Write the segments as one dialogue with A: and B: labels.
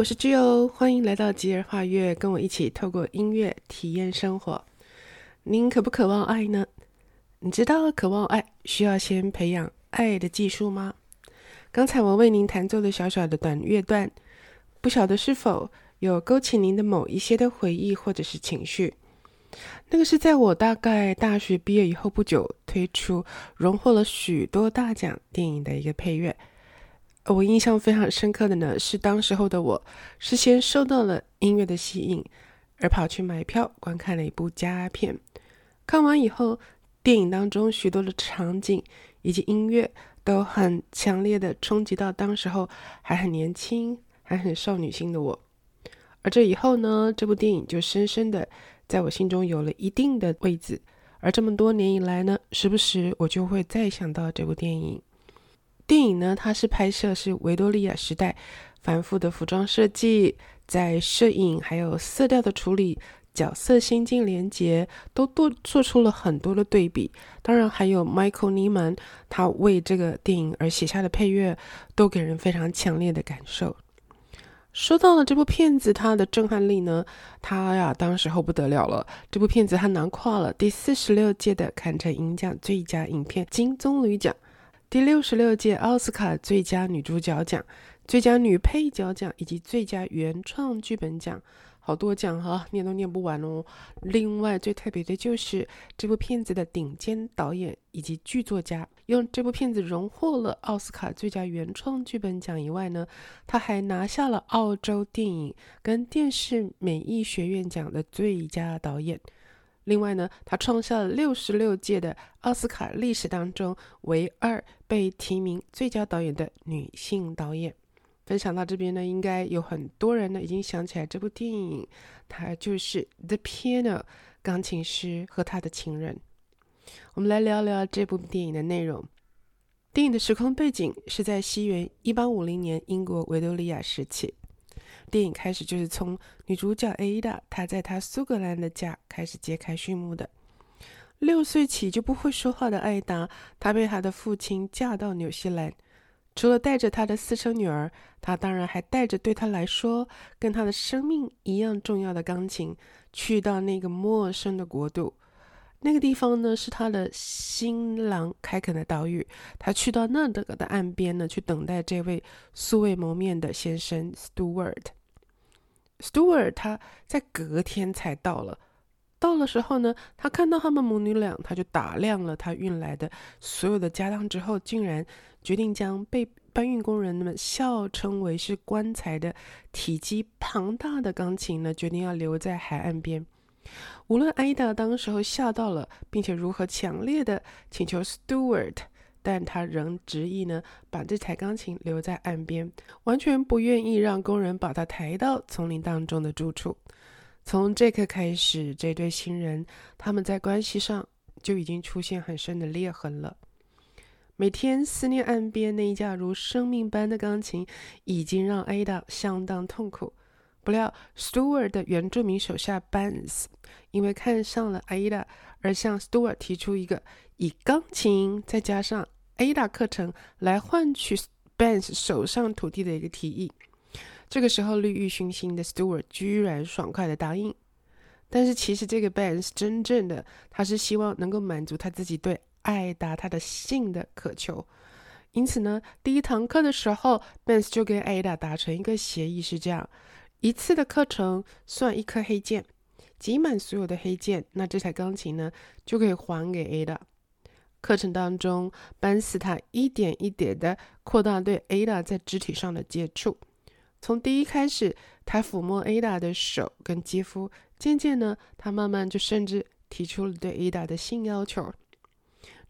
A: 我是 Gio，欢迎来到吉尔画乐，跟我一起透过音乐体验生活。您渴不渴望爱呢？你知道渴望爱需要先培养爱的技术吗？刚才我为您弹奏的小小的短乐段，不晓得是否有勾起您的某一些的回忆或者是情绪？那个是在我大概大学毕业以后不久推出，荣获了许多大奖电影的一个配乐。我印象非常深刻的呢，是当时候的我，事先受到了音乐的吸引，而跑去买票观看了一部佳片。看完以后，电影当中许多的场景以及音乐都很强烈的冲击到当时候还很年轻、还很少女心的我。而这以后呢，这部电影就深深的在我心中有了一定的位置。而这么多年以来呢，时不时我就会再想到这部电影。电影呢，它是拍摄是维多利亚时代繁复的服装设计，在摄影还有色调的处理、角色心境连接，都做做出了很多的对比。当然，还有 Michael Nyman 他为这个电影而写下的配乐，都给人非常强烈的感受。说到了这部片子，它的震撼力呢，它呀，当时候不得了了。这部片子它囊括了第四十六届的坎城影奖最佳影片金棕榈奖。第六十六届奥斯卡最佳女主角奖、最佳女配角奖以及最佳原创剧本奖，好多奖哈，念都念不完哦。另外最特别的就是这部片子的顶尖导演以及剧作家，用这部片子荣获了奥斯卡最佳原创剧本奖以外呢，他还拿下了澳洲电影跟电视美艺学院奖的最佳导演。另外呢，他创下了六十六届的奥斯卡历史当中唯二被提名最佳导演的女性导演。分享到这边呢，应该有很多人呢已经想起来这部电影，它就是《The Piano》钢琴师和他的情人。我们来聊聊这部电影的内容。电影的时空背景是在西元一八五零年英国维多利亚时期。电影开始就是从女主角 Ada 她在她苏格兰的家开始揭开序幕的。六岁起就不会说话的艾达，她被她的父亲嫁到纽西兰，除了带着她的私生女儿，她当然还带着对她来说跟她的生命一样重要的钢琴，去到那个陌生的国度。那个地方呢，是她的新郎开垦的岛屿。她去到那的的岸边呢，去等待这位素未谋面的先生 Stewart。Stewart 他在隔天才到了，到了时候呢，他看到他们母女俩，他就打量了他运来的所有的家当之后，竟然决定将被搬运工人们笑称为是棺材的体积庞大的钢琴呢，决定要留在海岸边。无论艾达当时候吓到了，并且如何强烈的请求 Stewart。但他仍执意呢，把这台钢琴留在岸边，完全不愿意让工人把它抬到丛林当中的住处。从这刻开始，这对新人他们在关系上就已经出现很深的裂痕了。每天思念岸边那一架如生命般的钢琴，已经让 Ada 相当痛苦。不料，Stewart 的原住民手下 b a n s 因为看上了 Ada，而向 Stewart 提出一个以钢琴再加上 Ada 课程来换取 Banks 手上土地的一个提议。这个时候，利欲熏心的 Stewart 居然爽快地答应。但是，其实这个 Banks 真正的他是希望能够满足他自己对 Ada 他的性的渴求。因此呢，第一堂课的时候，Banks 就跟 Ada 达成一个协议，是这样。一次的课程算一颗黑键，集满所有的黑键，那这台钢琴呢就可以还给 Ada。课程当中，班斯他一点一点的扩大对 Ada 在肢体上的接触，从第一开始，他抚摸 Ada 的手跟肌肤，渐渐呢，他慢慢就甚至提出了对 Ada 的性要求。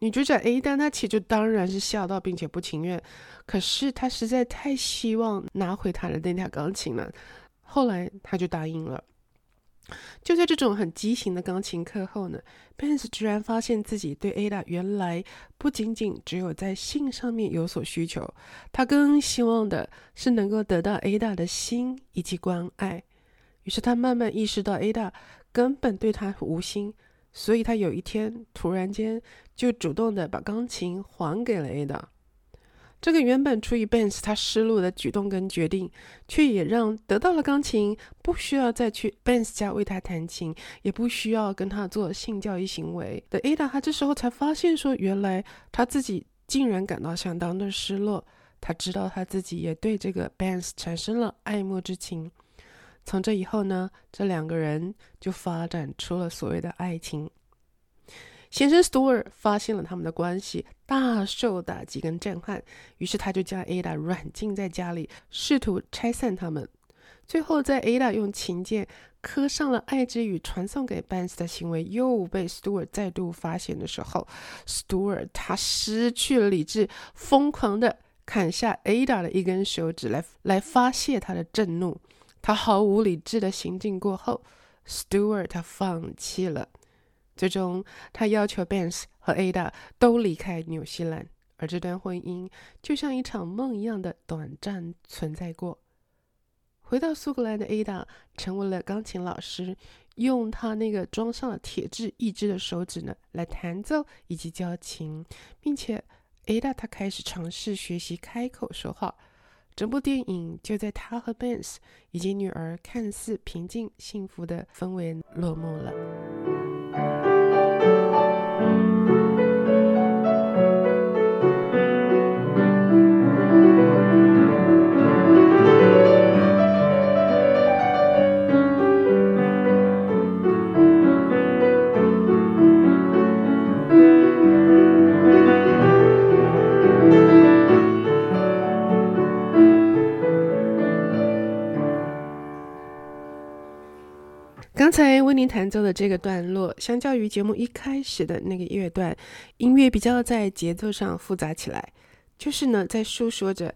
A: 女主角 Ada 她起初当然是吓到并且不情愿，可是她实在太希望拿回她的那台钢琴了。后来她就答应了。就在这种很畸形的钢琴课后呢，Banks 居然发现自己对 Ada 原来不仅仅只有在性上面有所需求，他更希望的是能够得到 Ada 的心以及关爱。于是他慢慢意识到 Ada 根本对他无心，所以他有一天突然间就主动的把钢琴还给了 Ada。这个原本出于 Banks 他失落的举动跟决定，却也让得到了钢琴，不需要再去 Banks 家为他弹琴，也不需要跟他做性教育行为的 Ada，他这时候才发现说，原来他自己竟然感到相当的失落。他知道他自己也对这个 Banks 产生了爱慕之情。从这以后呢，这两个人就发展出了所谓的爱情。先生 Stewart 发现了他们的关系，大受打击跟震撼，于是他就将 Ada 软禁在家里，试图拆散他们。最后，在 Ada 用琴键刻上了爱之语传送给 Benz 的行为又被 Stewart 再度发现的时候，Stewart 他失去了理智，疯狂地砍下 Ada 的一根手指来来发泄他的震怒。他毫无理智的行径过后，Stewart 他放弃了。最终，他要求 Banks 和 Ada 都离开纽西兰，而这段婚姻就像一场梦一样的短暂存在过。回到苏格兰的 Ada 成为了钢琴老师，用他那个装上了铁质义肢的手指呢来弹奏以及教琴，并且 Ada 他开始尝试学习开口说话。整部电影就在他和 Banks 以及女儿看似平静幸福的氛围落幕了。才为您弹奏的这个段落，相较于节目一开始的那个乐段，音乐比较在节奏上复杂起来，就是呢，在诉说着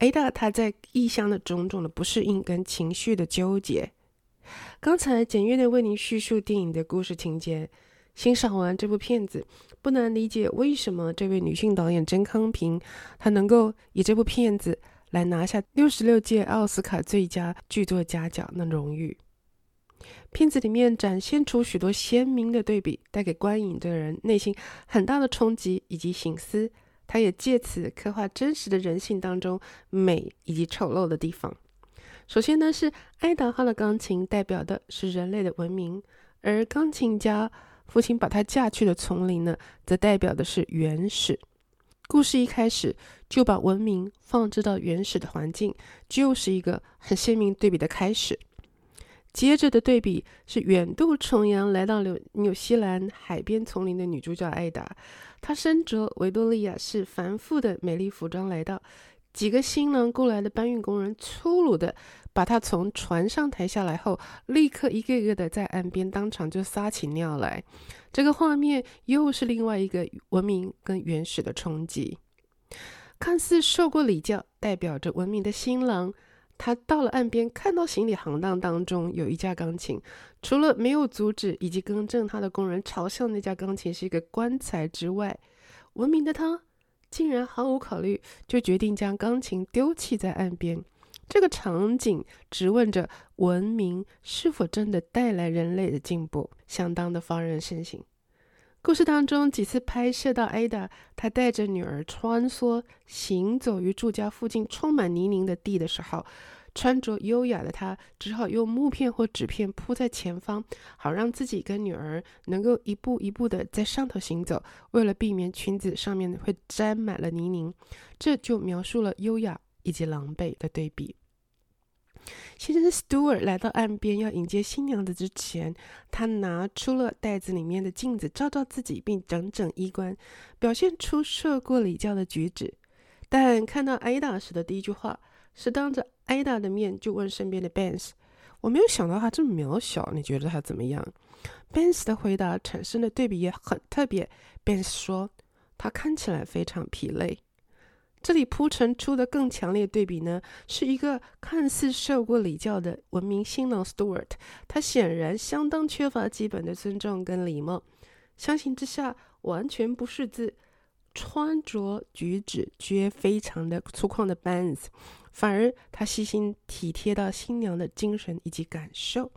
A: Ada 她在异乡的种种的不适应跟情绪的纠结。刚才简约的为您叙述电影的故事情节，欣赏完这部片子，不难理解为什么这位女性导演甄康平她能够以这部片子来拿下六十六届奥斯卡最佳剧作佳奖的荣誉。片子里面展现出许多鲜明的对比，带给观影的人内心很大的冲击以及醒思。他也借此刻画真实的人性当中美以及丑陋的地方。首先呢，是爱达哈的钢琴代表的是人类的文明，而钢琴家父亲把她嫁去的丛林呢，则代表的是原始。故事一开始就把文明放置到原始的环境，就是一个很鲜明对比的开始。接着的对比是远渡重洋来到纽纽西兰海边丛林的女主角艾达，她身着维多利亚式繁复的美丽服装来到，几个新郎雇来的搬运工人粗鲁地把她从船上抬下来后，立刻一个一个的在岸边当场就撒起尿来，这个画面又是另外一个文明跟原始的冲击。看似受过礼教，代表着文明的新郎。他到了岸边，看到行李行当当中有一架钢琴，除了没有阻止以及更正他的工人嘲笑那架钢琴是一个棺材之外，文明的他竟然毫无考虑就决定将钢琴丢弃在岸边。这个场景质问着文明是否真的带来人类的进步，相当的发人深省。故事当中几次拍摄到 Ada，她带着女儿穿梭行走于住家附近充满泥泞的地的时候，穿着优雅的她只好用木片或纸片铺在前方，好让自己跟女儿能够一步一步的在上头行走。为了避免裙子上面会沾满了泥泞，这就描述了优雅以及狼狈的对比。先是 Stewart 来到岸边要迎接新娘子之前，他拿出了袋子里面的镜子照照自己，并整整衣冠，表现出受过礼教的举止。但看到 Ada 时的第一句话是当着 Ada 的面就问身边的 Banks：“ 我没有想到他这么渺小，你觉得他怎么样？”Banks 的回答产生的对比也很特别。Banks 说：“他看起来非常疲累。”这里铺陈出的更强烈对比呢，是一个看似受过礼教的文明新郎 Stewart，他显然相当缺乏基本的尊重跟礼貌，相形之下完全不识字，穿着举止却非常的粗犷的 Banks，反而他细心体贴到新娘的精神以及感受。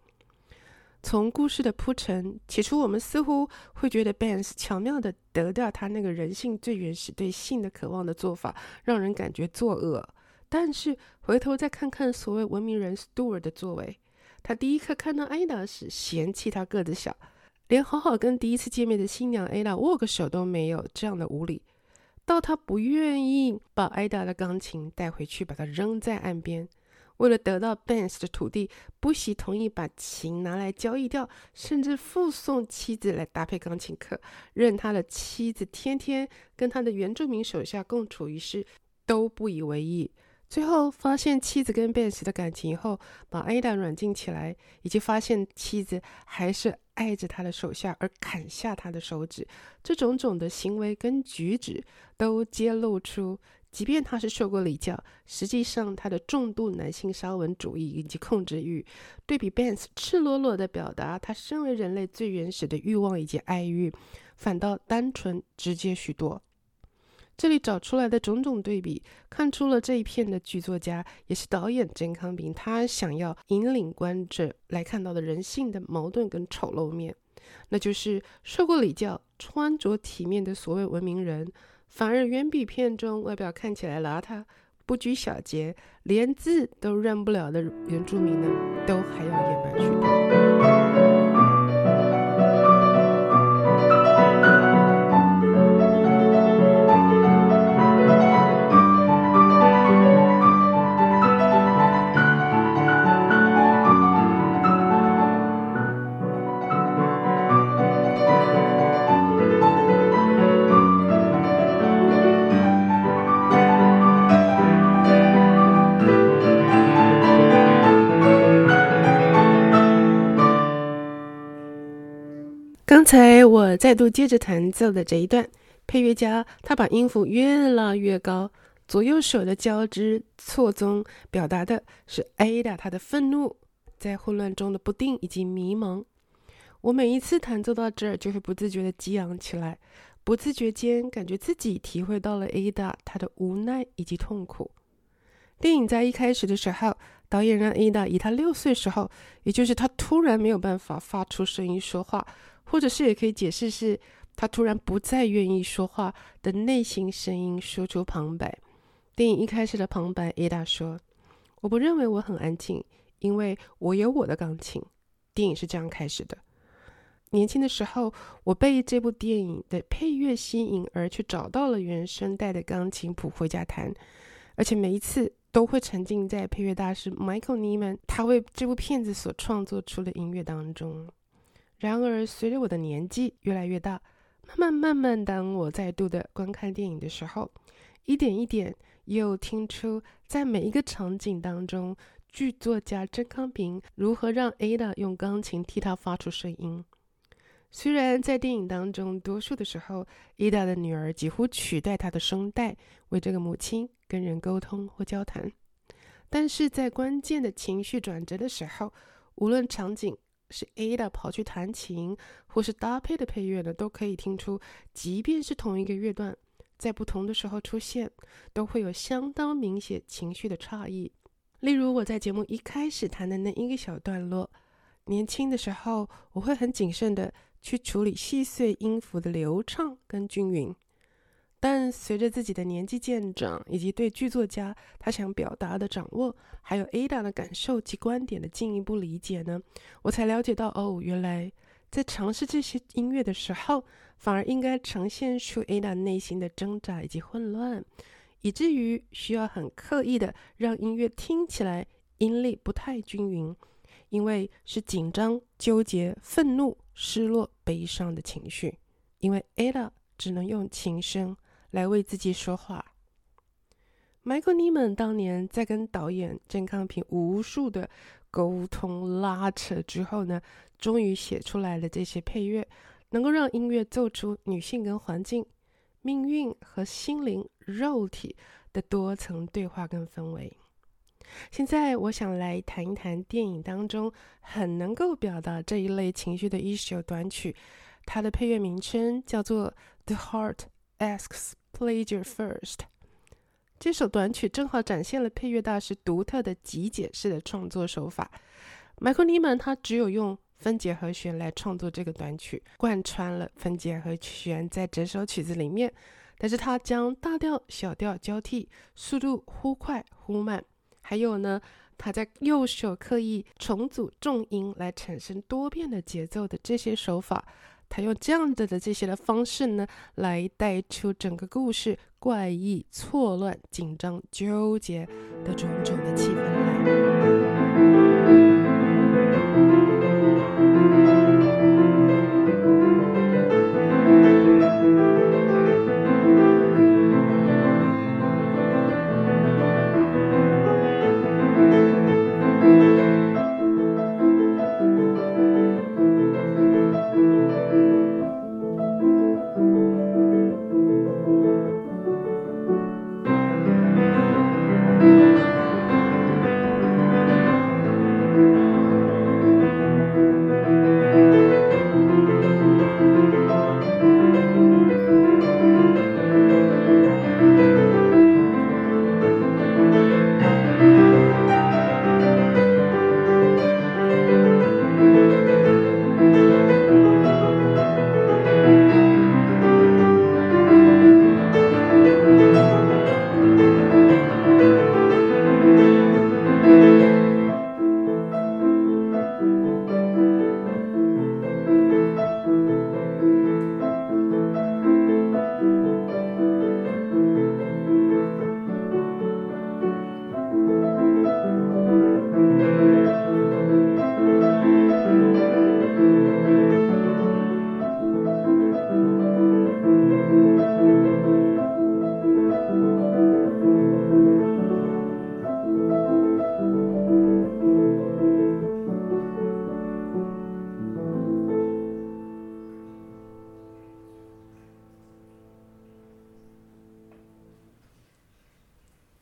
A: 从故事的铺陈，起初我们似乎会觉得 Bans 巧妙地得掉他那个人性最原始对性的渴望的做法，让人感觉作恶。但是回头再看看所谓文明人 Stewart 的作为，他第一刻看到 Ada 时嫌弃他个子小，连好好跟第一次见面的新娘 Ada 握个手都没有，这样的无礼。到他不愿意把 Ada 的钢琴带回去，把它扔在岸边，为了得到 Banks 的土地，不惜同意把琴拿来交易掉，甚至附送妻子来搭配钢琴课，任他的妻子天天跟他的原住民手下共处一室，都不以为意。最后发现妻子跟 Banks 的感情后，把 Ada 软禁起来，以及发现妻子还是爱着他的手下而砍下他的手指，这种种的行为跟举止都揭露出，即便他是受过礼教，实际上他的重度男性沙文主义以及控制欲，对比 Banks 赤裸裸的表达他身为人类最原始的欲望以及爱欲，反倒单纯直接许多。这里找出来的种种对比，看出了这一片的剧作家也是导演甄康平，他想要引领观者来看到的人性的矛盾跟丑陋面，那就是受过礼教、穿着体面的所谓文明人，反而远比片中外表看起来邋遢、不拘小节、连字都认不了的原住民呢，都还要野蛮许多。才我再度接着弹奏的这一段，配乐家他把音符越拉越高，左右手的交织错综，表达的是 Ada 他的愤怒，在混乱中的不定以及迷茫。我每一次弹奏到这儿，就会不自觉的激昂起来，不自觉间感觉自己体会到了 Ada 他的无奈以及痛苦。电影在一开始的时候，导演让 Ada 以他六岁时候，也就是他突然没有办法发出声音说话。或者是也可以解释是，他突然不再愿意说话的内心声音说出旁白。电影一开始的旁白，Ada 说：“我不认为我很安静，因为我有我的钢琴。”电影是这样开始的。年轻的时候，我被这部电影的配乐吸引，而去找到了原声带的钢琴谱回家弹，而且每一次都会沉浸在配乐大师 Michael Nyman 他为这部片子所创作出的音乐当中。然而，随着我的年纪越来越大，慢慢慢慢，当我再度的观看电影的时候，一点一点又听出在每一个场景当中，剧作家郑康平如何让 Ada 用钢琴替他发出声音。虽然在电影当中，多数的时候，Ada 的女儿几乎取代她的声带，为这个母亲跟人沟通或交谈，但是在关键的情绪转折的时候，无论场景，是 Ada 跑去弹琴，或是搭配的配乐呢，都可以听出，即便是同一个乐段，在不同的时候出现，都会有相当明显情绪的差异。例如我在节目一开始弹的那一个小段落，年轻的时候，我会很谨慎的去处理细碎音符的流畅跟均匀。但随着自己的年纪渐长，以及对剧作家他想表达的掌握，还有 Ada 的感受及观点的进一步理解呢，我才了解到，哦，原来在尝试这些音乐的时候，反而应该呈现出 Ada 内心的挣扎以及混乱，以至于需要很刻意的让音乐听起来音力不太均匀，因为是紧张、纠结、愤怒、失落、悲伤的情绪，因为 Ada 只能用琴声。来为自己说话。Michael Nyman 当年在跟导演郑康平无数的沟通拉扯之后呢，终于写出来了这些配乐，能够让音乐奏出女性跟环境、命运和心灵、肉体的多层对话跟氛围。现在我想来谈一谈电影当中很能够表达这一类情绪的一首短曲，它的配乐名称叫做《The Heart Asks》。Pleasure first，这首短曲正好展现了配乐大师独特的极简式的创作手法。Michael Nyman 他只有用分解和弦来创作这个短曲，贯穿了分解和弦在整首曲子里面。但是他将大调、小调交替，速度忽快忽慢，还有呢，他在右手刻意重组重音来产生多变的节奏的这些手法，他用这样的的这些的方式呢，来带出整个故事怪异、错乱、紧张、纠结的种种的气氛来。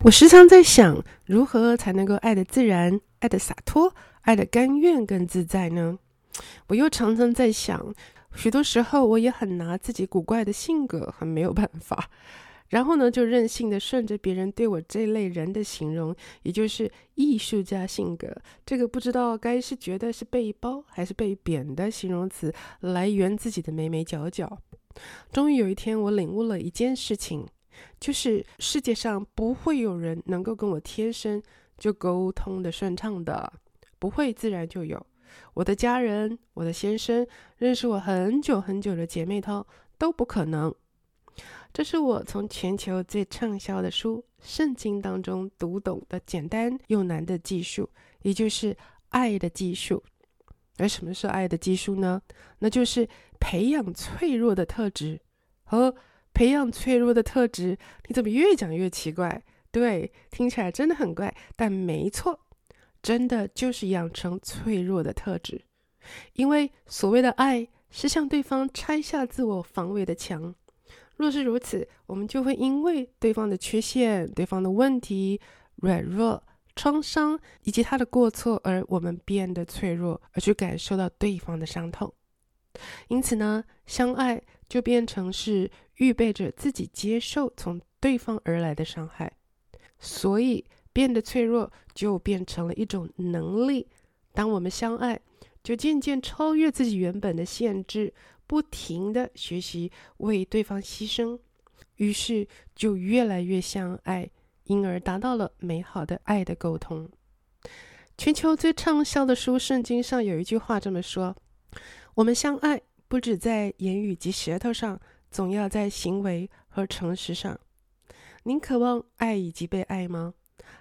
A: 我时常在想，如何才能够爱得自然、爱得洒脱、爱得甘愿跟自在呢？我又常常在想，许多时候我也很拿自己古怪的性格很没有办法，然后呢，就任性的顺着别人对我这类人的形容，也就是艺术家性格，这个不知道该是觉得是被褒还是被贬的形容词来圆自己的眉眉角角。终于有一天，我领悟了一件事情。就是世界上不会有人能够跟我天生就沟通的顺畅的，不会自然就有。我的家人、我的先生、认识我很久很久的姐妹淘都不可能。这是我从全球最畅销的书《圣经》当中读懂的简单又难的技术，也就是爱的技术。而什么是爱的技术呢？那就是培养脆弱的特质和。培养脆弱的特质，你怎么越讲越奇怪？对，听起来真的很怪，但没错，真的就是养成脆弱的特质。因为所谓的爱，是向对方拆下自我防卫的墙。若是如此，我们就会因为对方的缺陷、对方的问题、软弱、创伤以及他的过错，而我们变得脆弱，而去感受到对方的伤痛。因此呢，相爱就变成是预备着自己接受从对方而来的伤害，所以变得脆弱就变成了一种能力。当我们相爱，就渐渐超越自己原本的限制，不停地学习为对方牺牲，于是就越来越相爱，因而达到了美好的爱的沟通。全球最畅销的书《圣经》上有一句话这么说。我们相爱，不止在言语及舌头上，总要在行为和诚实上。您渴望爱以及被爱吗？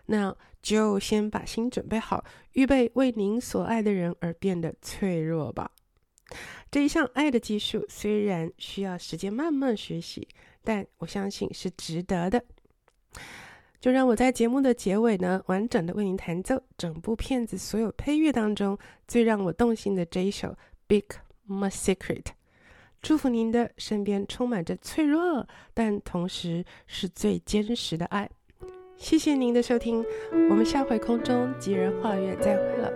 A: 那就先把心准备好，预备为您所爱的人而变得脆弱吧。这一项爱的技术虽然需要时间慢慢学习，但我相信是值得的。就让我在节目的结尾呢，完整的为您弹奏整部片子所有配乐当中最让我动心的这一首《Big》。My secret，祝福您的身边充满着脆弱，但同时是最坚实的爱。谢谢您的收听，我们下回空中吉人画月再会了。